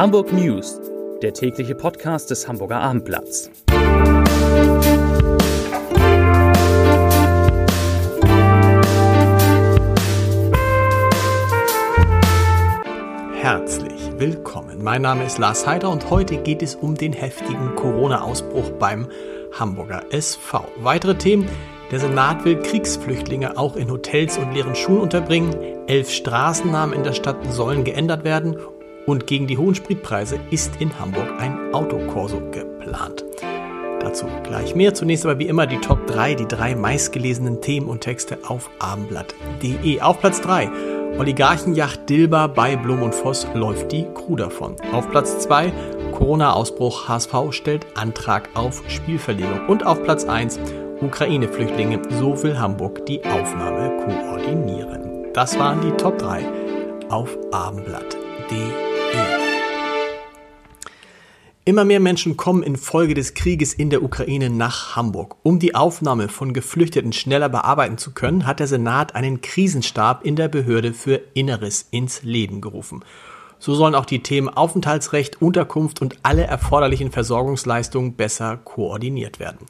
Hamburg News, der tägliche Podcast des Hamburger Abendblatts. Herzlich willkommen. Mein Name ist Lars Heider und heute geht es um den heftigen Corona-Ausbruch beim Hamburger SV. Weitere Themen. Der Senat will Kriegsflüchtlinge auch in Hotels und leeren Schulen unterbringen. Elf Straßennamen in der Stadt sollen geändert werden und gegen die hohen Spritpreise ist in Hamburg ein Autokorso geplant. Dazu gleich mehr. Zunächst aber wie immer die Top 3, die drei meistgelesenen Themen und Texte auf abendblatt.de. Auf Platz 3 Oligarchenjacht Dilber bei Blum und Voss läuft die Crew davon. Auf Platz 2 Corona-Ausbruch HSV stellt Antrag auf Spielverlegung. Und auf Platz 1 Ukraine-Flüchtlinge, so will Hamburg die Aufnahme koordinieren. Das waren die Top 3 auf abendblatt.de. Immer mehr Menschen kommen infolge des Krieges in der Ukraine nach Hamburg. Um die Aufnahme von Geflüchteten schneller bearbeiten zu können, hat der Senat einen Krisenstab in der Behörde für Inneres ins Leben gerufen. So sollen auch die Themen Aufenthaltsrecht, Unterkunft und alle erforderlichen Versorgungsleistungen besser koordiniert werden.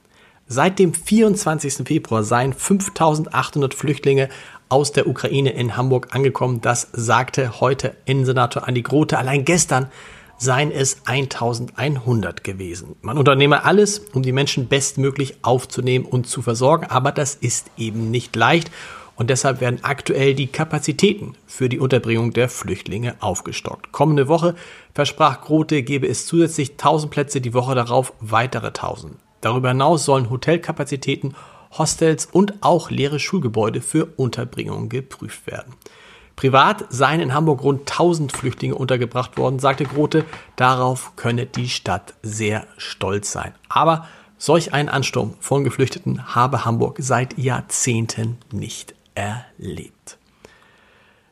Seit dem 24. Februar seien 5800 Flüchtlinge aus der Ukraine in Hamburg angekommen. Das sagte heute Innensenator Andi Grote. Allein gestern seien es 1100 gewesen. Man unternehme alles, um die Menschen bestmöglich aufzunehmen und zu versorgen, aber das ist eben nicht leicht und deshalb werden aktuell die Kapazitäten für die Unterbringung der Flüchtlinge aufgestockt. Kommende Woche versprach Grote, gebe es zusätzlich 1000 Plätze, die Woche darauf weitere 1000. Darüber hinaus sollen Hotelkapazitäten Hostels und auch leere Schulgebäude für Unterbringung geprüft werden. Privat seien in Hamburg rund 1000 Flüchtlinge untergebracht worden, sagte Grote. Darauf könne die Stadt sehr stolz sein. Aber solch einen Ansturm von Geflüchteten habe Hamburg seit Jahrzehnten nicht erlebt.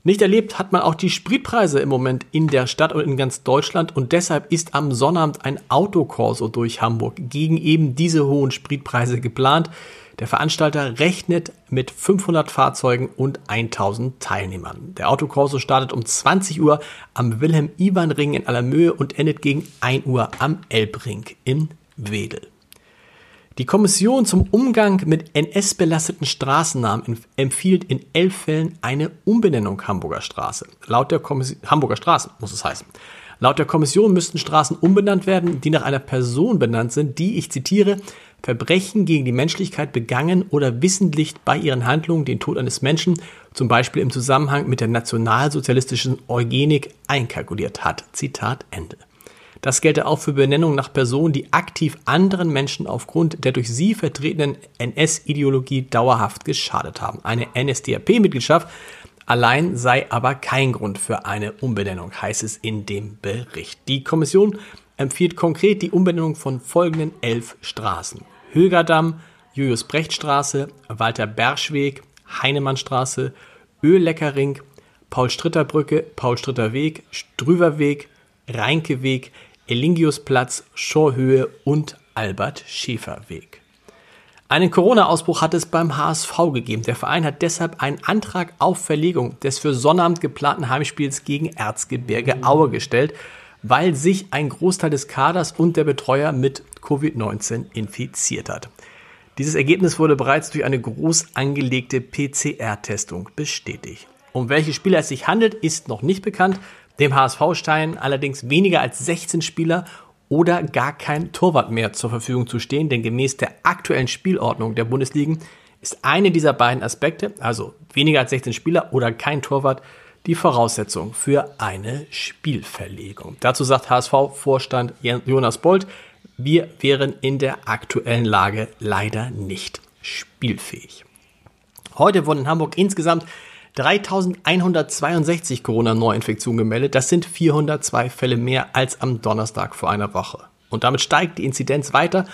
Nicht erlebt hat man auch die Spritpreise im Moment in der Stadt und in ganz Deutschland und deshalb ist am Sonnabend ein Autokorso durch Hamburg gegen eben diese hohen Spritpreise geplant. Der Veranstalter rechnet mit 500 Fahrzeugen und 1000 Teilnehmern. Der Autokorso startet um 20 Uhr am Wilhelm-Iwan-Ring in Allermöhe und endet gegen 1 Uhr am Elbring in Wedel. Die Kommission zum Umgang mit NS-belasteten Straßennamen empfiehlt in elf Fällen eine Umbenennung Hamburger Straße. Laut der Kommission, Hamburger Straße muss es heißen. Laut der Kommission müssten Straßen umbenannt werden, die nach einer Person benannt sind, die, ich zitiere, Verbrechen gegen die Menschlichkeit begangen oder wissentlich bei ihren Handlungen den Tod eines Menschen, zum Beispiel im Zusammenhang mit der nationalsozialistischen Eugenik, einkalkuliert hat. Zitat Ende. Das gelte auch für Benennungen nach Personen, die aktiv anderen Menschen aufgrund der durch sie vertretenen NS-Ideologie dauerhaft geschadet haben. Eine NSDAP-Mitgliedschaft allein sei aber kein Grund für eine Umbenennung, heißt es in dem Bericht. Die Kommission empfiehlt konkret die Umbenennung von folgenden elf Straßen. Högerdamm, Julius-Brecht-Straße, Walter-Berschweg, Heinemannstraße, Ölleckerring, Paul-Stritter-Brücke, Paul-Stritter-Weg, Strüverweg, Reinkeweg, Elingiusplatz, Schorhöhe und Albert-Schäfer-Weg. Einen Corona-Ausbruch hat es beim HSV gegeben. Der Verein hat deshalb einen Antrag auf Verlegung des für Sonnabend geplanten Heimspiels gegen Erzgebirge Aue gestellt weil sich ein Großteil des Kaders und der Betreuer mit Covid-19 infiziert hat. Dieses Ergebnis wurde bereits durch eine groß angelegte PCR-Testung bestätigt. Um welche Spieler es sich handelt, ist noch nicht bekannt. Dem HSV steinen allerdings weniger als 16 Spieler oder gar kein Torwart mehr zur Verfügung zu stehen, denn gemäß der aktuellen Spielordnung der Bundesligen ist eine dieser beiden Aspekte, also weniger als 16 Spieler oder kein Torwart, die Voraussetzung für eine Spielverlegung. Dazu sagt HSV-Vorstand Jonas Bold, wir wären in der aktuellen Lage leider nicht spielfähig. Heute wurden in Hamburg insgesamt 3162 Corona-Neuinfektionen gemeldet. Das sind 402 Fälle mehr als am Donnerstag vor einer Woche. Und damit steigt die Inzidenz weiter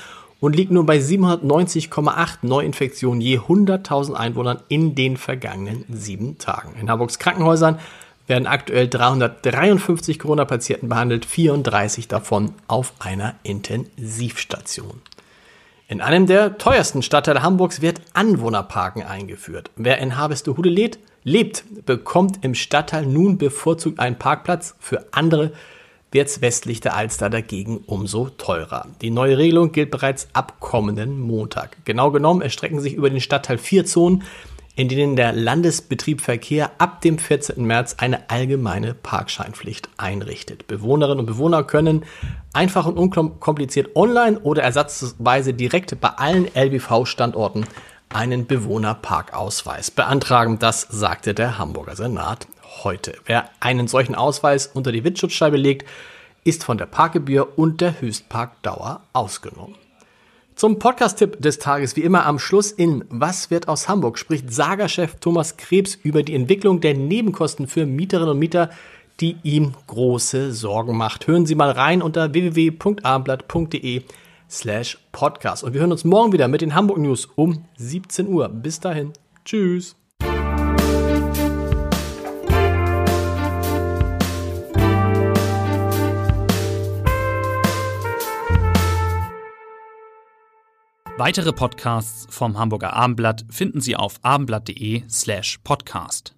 und liegt nun bei 790,8 Neuinfektionen je 100.000 Einwohnern in den vergangenen sieben Tagen. In Hamburgs Krankenhäusern werden aktuell 353 Corona-Patienten behandelt, 34 davon auf einer Intensivstation. In einem der teuersten Stadtteile Hamburgs wird Anwohnerparken eingeführt. Wer in Harvestehude lebt, lebt, bekommt im Stadtteil nun bevorzugt einen Parkplatz. Für andere wird's westlich der Alster dagegen umso teurer. Die neue Regelung gilt bereits ab kommenden Montag. Genau genommen erstrecken sich über den Stadtteil vier Zonen, in denen der Landesbetrieb Verkehr ab dem 14. März eine allgemeine Parkscheinpflicht einrichtet. Bewohnerinnen und Bewohner können einfach und unkompliziert online oder ersatzweise direkt bei allen LBV-Standorten einen Bewohnerparkausweis beantragen. Das sagte der Hamburger Senat heute. Wer einen solchen Ausweis unter die Windschutzscheibe legt, ist von der Parkgebühr und der Höchstparkdauer ausgenommen. Zum Podcast-Tipp des Tages wie immer am Schluss in Was wird aus Hamburg spricht Sagerchef Thomas Krebs über die Entwicklung der Nebenkosten für Mieterinnen und Mieter, die ihm große Sorgen macht. Hören Sie mal rein unter www.abendblatt.de slash podcast. Und wir hören uns morgen wieder mit den Hamburg News um 17 Uhr. Bis dahin. Tschüss. Weitere Podcasts vom Hamburger Abendblatt finden Sie auf abendblatt.de slash podcast.